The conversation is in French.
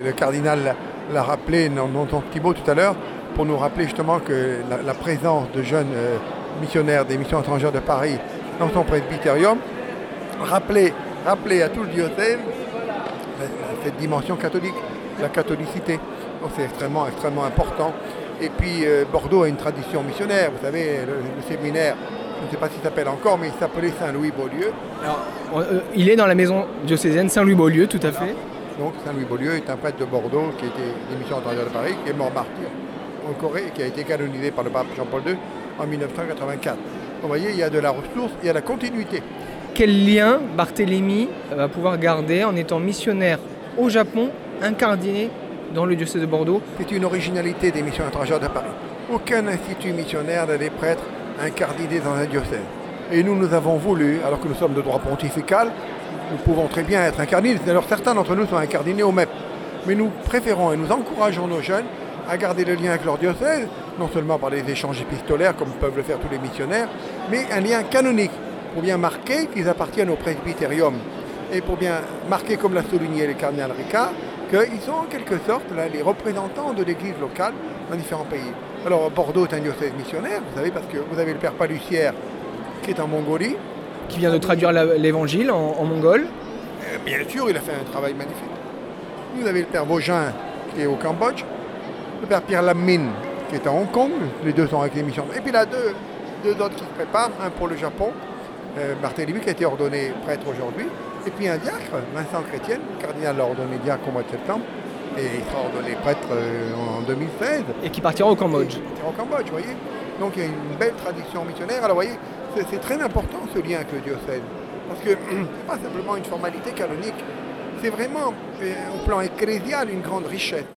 Le cardinal l'a rappelé dans, son petit mot tout à l'heure pour nous rappeler justement que la, présence de jeunes euh, missionnaires des missions étrangères de Paris dans son presbytérium rappeler, rappeler à tout le diocèse cette dimension catholique, la catholicité. c'est extrêmement, extrêmement important. Et puis euh, Bordeaux a une tradition missionnaire. Vous savez, le, séminaire, je ne sais pas s'il s'appelle encore, mais il s'appelait Saint-Louis-Beaulieu. Euh, il est dans la maison diocésaine Saint-Louis-Beaulieu, tout à fait. Donc Saint-Louis-Beaulieu est un prêtre de Bordeaux qui était l'émission antérieure de Paris, qui est mort martyr en Corée et qui a été canonisé par le pape Jean-Paul II en 1984. Vous voyez, il y a de la ressource, il y a la continuité. Quel lien Barthélemy va pouvoir garder en étant missionnaire au Japon, incardiné dans le diocèse de Bordeaux? C'est une originalité des missions étrangères de Paris. Aucun institut missionnaire n'a des prêtres incardinés dans un diocèse. Et nous, nous avons voulu, alors que nous sommes de droit pontifical, nous pouvons très bien être incardinés. Alors certains d'entre nous sont incardinés au MEP. Mais nous préférons et nous encourageons nos jeunes à garder le lien avec leur diocèse, non seulement par les échanges épistolaires comme peuvent le faire tous les missionnaires, mais un lien canonique pour bien marquer qu'ils appartiennent au presbytérium et pour bien marquer, comme l'a souligné le cardinal Ricard, qu'ils sont en quelque sorte les représentants de l'Église locale dans différents pays. Alors Bordeaux est un diocèse missionnaire, vous savez, parce que vous avez le Père Palucière qui est en Mongolie, qui vient de traduire l'évangile en, mongol. Euh, bien sûr, il a fait un travail magnifique. Vous avez le père Vogin qui est au Cambodge, le père Pierre Lamine qui est à Hong Kong, les deux sont avec les missions. Et puis là, deux, deux autres qui se préparent, un pour le Japon, euh, Barthélemy qui a été ordonné prêtre aujourd'hui, et puis un diacre, Vincent Chrétien, le cardinal l'a ordonné diacre au mois de septembre, et il sera ordonné prêtre euh, en 2016. Et qui partira au Cambodge. au Cambodge, vous voyez. Donc il y a une belle tradition missionnaire. Alors vous voyez, c'est très important ce lien avec le diocèse. Parce que ce n'est pas simplement une formalité canonique, c'est vraiment, euh, au plan ecclésial, une grande richesse.